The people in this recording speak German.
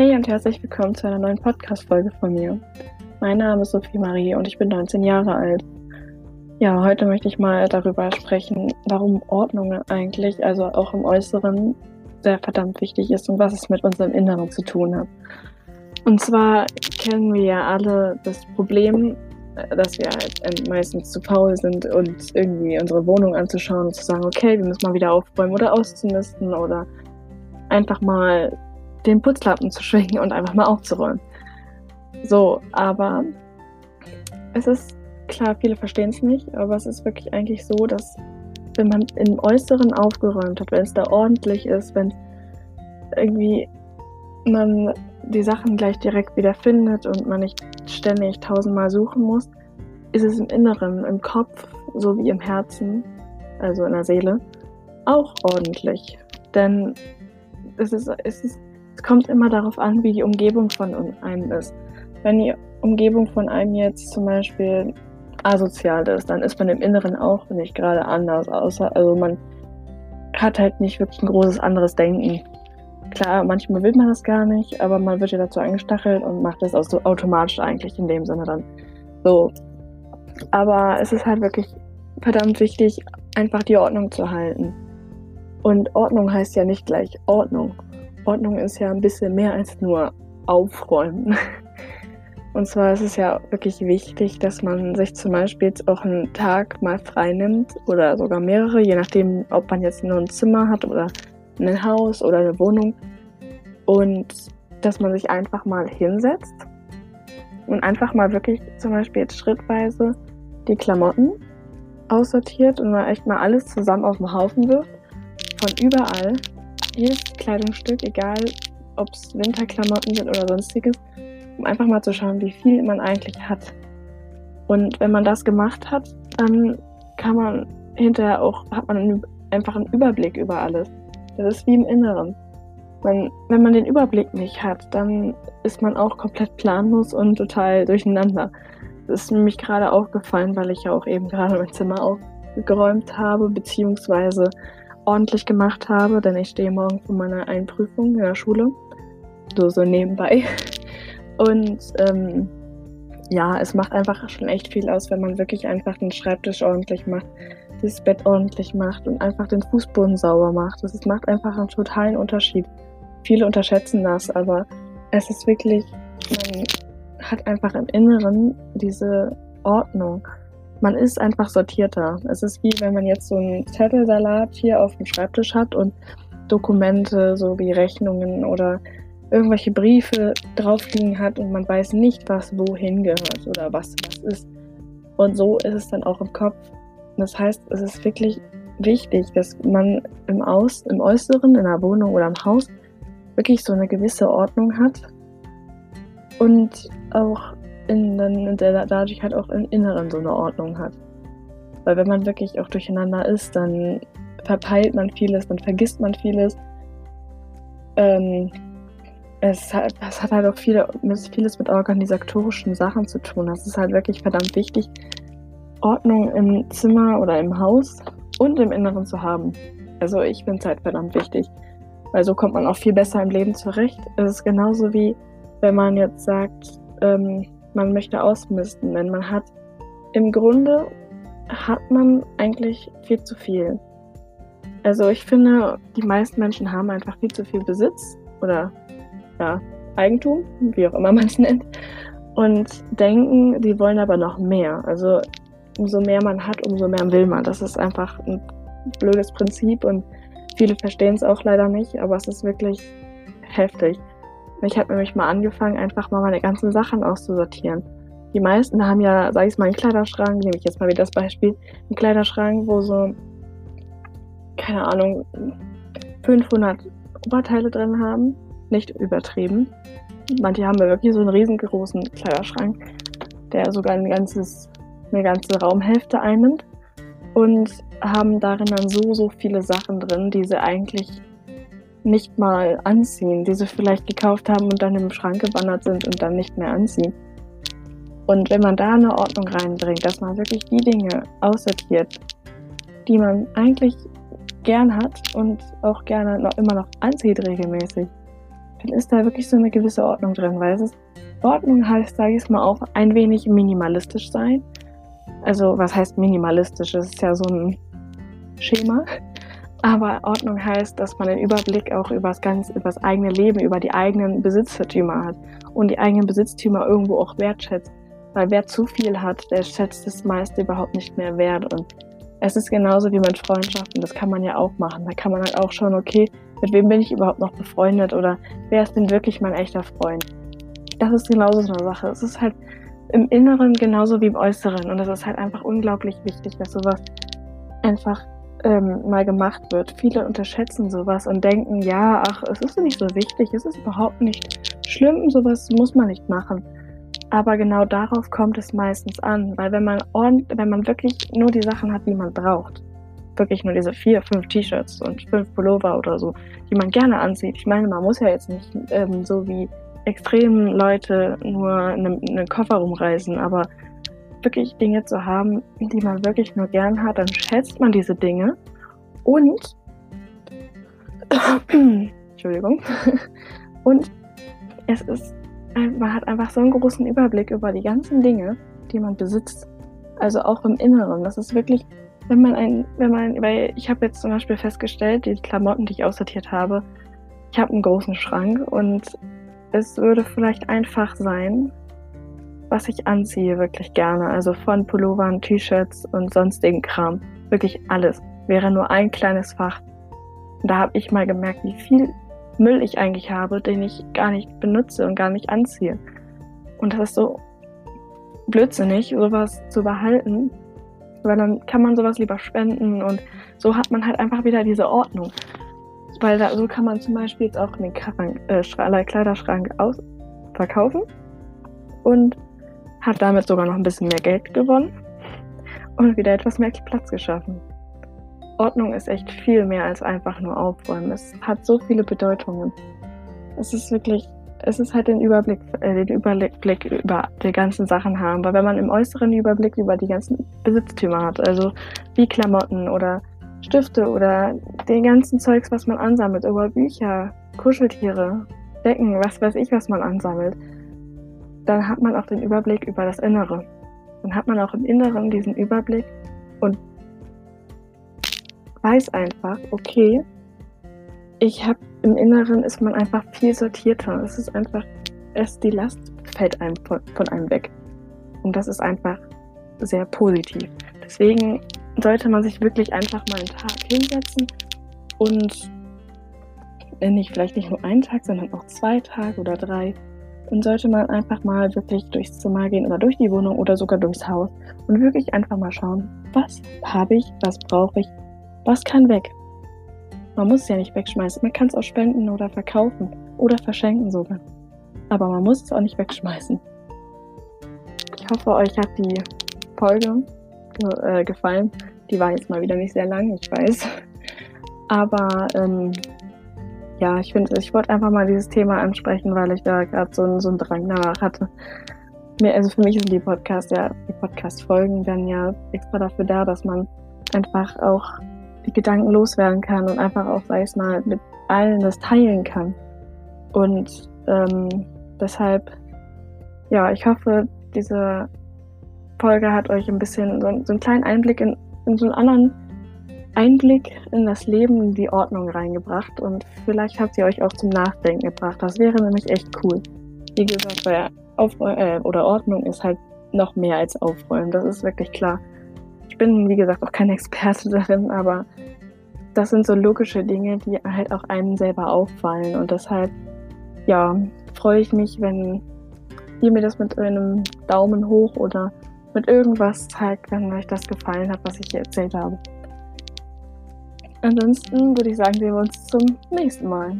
Hey und herzlich willkommen zu einer neuen Podcast-Folge von mir. Mein Name ist Sophie Marie und ich bin 19 Jahre alt. Ja, heute möchte ich mal darüber sprechen, warum Ordnung eigentlich, also auch im Äußeren, sehr verdammt wichtig ist und was es mit unserem Inneren zu tun hat. Und zwar kennen wir ja alle das Problem, dass wir halt meistens zu faul sind, uns irgendwie unsere Wohnung anzuschauen und zu sagen, okay, wir müssen mal wieder aufräumen oder auszumisten oder einfach mal den Putzlappen zu schwingen und einfach mal aufzuräumen. So, aber es ist klar, viele verstehen es nicht, aber es ist wirklich eigentlich so, dass wenn man im Äußeren aufgeräumt hat, wenn es da ordentlich ist, wenn irgendwie man die Sachen gleich direkt wieder findet und man nicht ständig tausendmal suchen muss, ist es im Inneren, im Kopf sowie im Herzen, also in der Seele, auch ordentlich. Denn es, ist, es, ist, es kommt immer darauf an, wie die Umgebung von einem ist. Wenn die Umgebung von einem jetzt zum Beispiel asozial ist, dann ist man im Inneren auch nicht gerade anders. Außer, also man hat halt nicht wirklich ein großes anderes Denken. Klar, manchmal will man das gar nicht, aber man wird ja dazu angestachelt und macht das auch so automatisch eigentlich in dem Sinne dann. So. Aber es ist halt wirklich verdammt wichtig, einfach die Ordnung zu halten. Und Ordnung heißt ja nicht gleich Ordnung. Ordnung ist ja ein bisschen mehr als nur aufräumen. Und zwar ist es ja wirklich wichtig, dass man sich zum Beispiel jetzt auch einen Tag mal frei nimmt oder sogar mehrere, je nachdem, ob man jetzt nur ein Zimmer hat oder ein Haus oder eine Wohnung. Und dass man sich einfach mal hinsetzt und einfach mal wirklich zum Beispiel jetzt schrittweise die Klamotten aussortiert und mal echt mal alles zusammen auf den Haufen wirft. Von überall. Jedes Kleidungsstück, egal ob es Winterklamotten sind oder sonstiges, um einfach mal zu schauen, wie viel man eigentlich hat. Und wenn man das gemacht hat, dann kann man hinterher auch, hat man einfach einen Überblick über alles. Das ist wie im Inneren. Man, wenn man den Überblick nicht hat, dann ist man auch komplett planlos und total durcheinander. Das ist nämlich gerade aufgefallen, weil ich ja auch eben gerade mein Zimmer aufgeräumt habe, beziehungsweise ordentlich gemacht habe, denn ich stehe morgen vor meiner Einprüfung in der Schule. So, so nebenbei. Und ähm, ja, es macht einfach schon echt viel aus, wenn man wirklich einfach den Schreibtisch ordentlich macht, das Bett ordentlich macht und einfach den Fußboden sauber macht. Das macht einfach einen totalen Unterschied. Viele unterschätzen das, aber es ist wirklich, man hat einfach im Inneren diese Ordnung. Man ist einfach sortierter. Es ist wie wenn man jetzt so einen Zettelsalat hier auf dem Schreibtisch hat und Dokumente, so wie Rechnungen oder irgendwelche Briefe drauf liegen hat und man weiß nicht, was wohin gehört oder was was ist. Und so ist es dann auch im Kopf. Das heißt, es ist wirklich wichtig, dass man im Aus, im Äußeren, in der Wohnung oder im Haus wirklich so eine gewisse Ordnung hat und auch in, in der, dadurch halt auch im Inneren so eine Ordnung hat. Weil wenn man wirklich auch durcheinander ist, dann verpeilt man vieles, dann vergisst man vieles. Ähm, es hat, es hat halt auch viele, vieles mit organisatorischen Sachen zu tun. Das ist halt wirklich verdammt wichtig, Ordnung im Zimmer oder im Haus und im Inneren zu haben. Also ich finde es halt verdammt wichtig, weil so kommt man auch viel besser im Leben zurecht. Es ist genauso wie, wenn man jetzt sagt, ähm, man möchte ausmisten, denn man hat im Grunde hat man eigentlich viel zu viel. Also ich finde, die meisten Menschen haben einfach viel zu viel Besitz oder ja, Eigentum, wie auch immer man es nennt, und denken, die wollen aber noch mehr. Also umso mehr man hat, umso mehr will man. Das ist einfach ein blödes Prinzip und viele verstehen es auch leider nicht, aber es ist wirklich heftig. Ich habe nämlich mal angefangen, einfach mal meine ganzen Sachen auszusortieren. Die meisten haben ja, sag ich mal, einen Kleiderschrank, nehme ich jetzt mal wieder das Beispiel, einen Kleiderschrank, wo so, keine Ahnung, 500 Oberteile drin haben nicht übertrieben. Manche haben ja wirklich so einen riesengroßen Kleiderschrank, der sogar ein ganzes, eine ganze Raumhälfte einnimmt. Und haben darin dann so, so viele Sachen drin, die sie eigentlich nicht mal anziehen, die sie vielleicht gekauft haben und dann im Schrank gewandert sind und dann nicht mehr anziehen. Und wenn man da eine Ordnung reinbringt, dass man wirklich die Dinge aussortiert, die man eigentlich gern hat und auch gerne noch immer noch anzieht regelmäßig, dann ist da wirklich so eine gewisse Ordnung drin, weil es ist, Ordnung heißt, sage ich es mal, auch ein wenig minimalistisch sein. Also was heißt minimalistisch? Das ist ja so ein Schema. Aber Ordnung heißt, dass man den Überblick auch über das, ganze, über das eigene Leben, über die eigenen Besitztümer hat und die eigenen Besitztümer irgendwo auch wertschätzt. Weil wer zu viel hat, der schätzt das meiste überhaupt nicht mehr wert. Und es ist genauso wie mit Freundschaften, das kann man ja auch machen. Da kann man halt auch schauen, okay, mit wem bin ich überhaupt noch befreundet oder wer ist denn wirklich mein echter Freund? Das ist genauso so eine Sache. Es ist halt im Inneren genauso wie im Äußeren. Und es ist halt einfach unglaublich wichtig, dass sowas einfach ähm, mal gemacht wird. Viele unterschätzen sowas und denken, ja, ach, es ist nicht so wichtig, es ist überhaupt nicht schlimm, sowas muss man nicht machen. Aber genau darauf kommt es meistens an, weil wenn man ordentlich, wenn man wirklich nur die Sachen hat, die man braucht, wirklich nur diese vier, fünf T-Shirts und fünf Pullover oder so, die man gerne anzieht. Ich meine, man muss ja jetzt nicht ähm, so wie extrem Leute nur einen, einen Koffer rumreißen, aber wirklich Dinge zu haben, die man wirklich nur gern hat, dann schätzt man diese Dinge und Entschuldigung und es ist man hat einfach so einen großen Überblick über die ganzen Dinge, die man besitzt. Also auch im Inneren. Das ist wirklich, wenn man ein, wenn man, weil ich habe jetzt zum Beispiel festgestellt, die Klamotten, die ich aussortiert habe, ich habe einen großen Schrank und es würde vielleicht einfach sein, was ich anziehe, wirklich gerne. Also von Pullovern, T-Shirts und sonstigen Kram. Wirklich alles. Wäre nur ein kleines Fach. Und da habe ich mal gemerkt, wie viel Müll ich eigentlich habe, den ich gar nicht benutze und gar nicht anziehe. Und das ist so blödsinnig, sowas zu behalten, weil dann kann man sowas lieber spenden und so hat man halt einfach wieder diese Ordnung. Weil da, so kann man zum Beispiel jetzt auch den äh, Kleiderschrank aus verkaufen und hat damit sogar noch ein bisschen mehr Geld gewonnen und wieder etwas mehr Platz geschaffen. Ordnung ist echt viel mehr als einfach nur aufräumen. Es hat so viele Bedeutungen. Es ist wirklich, es ist halt den Überblick, äh, den Überblick über die ganzen Sachen haben. Weil wenn man im äußeren Überblick über die ganzen Besitztümer hat, also wie Klamotten oder Stifte oder den ganzen Zeugs, was man ansammelt, über Bücher, Kuscheltiere, Decken, was weiß ich, was man ansammelt, dann hat man auch den Überblick über das Innere. Dann hat man auch im Inneren diesen Überblick und weiß einfach, okay, ich habe im Inneren ist man einfach viel sortierter. Es ist einfach, es die Last fällt einem von, von einem weg. Und das ist einfach sehr positiv. Deswegen sollte man sich wirklich einfach mal einen Tag hinsetzen und nicht vielleicht nicht nur einen Tag, sondern auch zwei Tage oder drei. Und sollte man einfach mal wirklich durchs Zimmer gehen oder durch die Wohnung oder sogar durchs Haus und wirklich einfach mal schauen, was habe ich, was brauche ich, was kann weg? Man muss es ja nicht wegschmeißen. Man kann es auch spenden oder verkaufen oder verschenken sogar. Aber man muss es auch nicht wegschmeißen. Ich hoffe, euch hat die Folge äh, gefallen. Die war jetzt mal wieder nicht sehr lang, ich weiß. Aber ähm, ja, ich finde, ich wollte einfach mal dieses Thema ansprechen, weil ich da gerade so, so einen Drang danach hatte. Mir, also für mich sind die Podcast, ja, die Podcast-Folgen dann ja extra dafür da, dass man einfach auch die Gedanken loswerden kann und einfach auch, sag ich mal, mit allen das teilen kann. Und ähm, deshalb, ja, ich hoffe, diese Folge hat euch ein bisschen so, so einen kleinen Einblick in, in so einen anderen Einblick in das Leben, in die Ordnung reingebracht und vielleicht hat sie euch auch zum Nachdenken gebracht. Das wäre nämlich echt cool. Wie gesagt, weil Aufräumen äh, oder Ordnung ist halt noch mehr als Aufräumen, das ist wirklich klar bin, wie gesagt, auch kein Experte darin, aber das sind so logische Dinge, die halt auch einem selber auffallen. Und deshalb, ja, freue ich mich, wenn ihr mir das mit einem Daumen hoch oder mit irgendwas zeigt, wenn euch das gefallen hat, was ich hier erzählt habe. Ansonsten würde ich sagen, sehen wir uns zum nächsten Mal.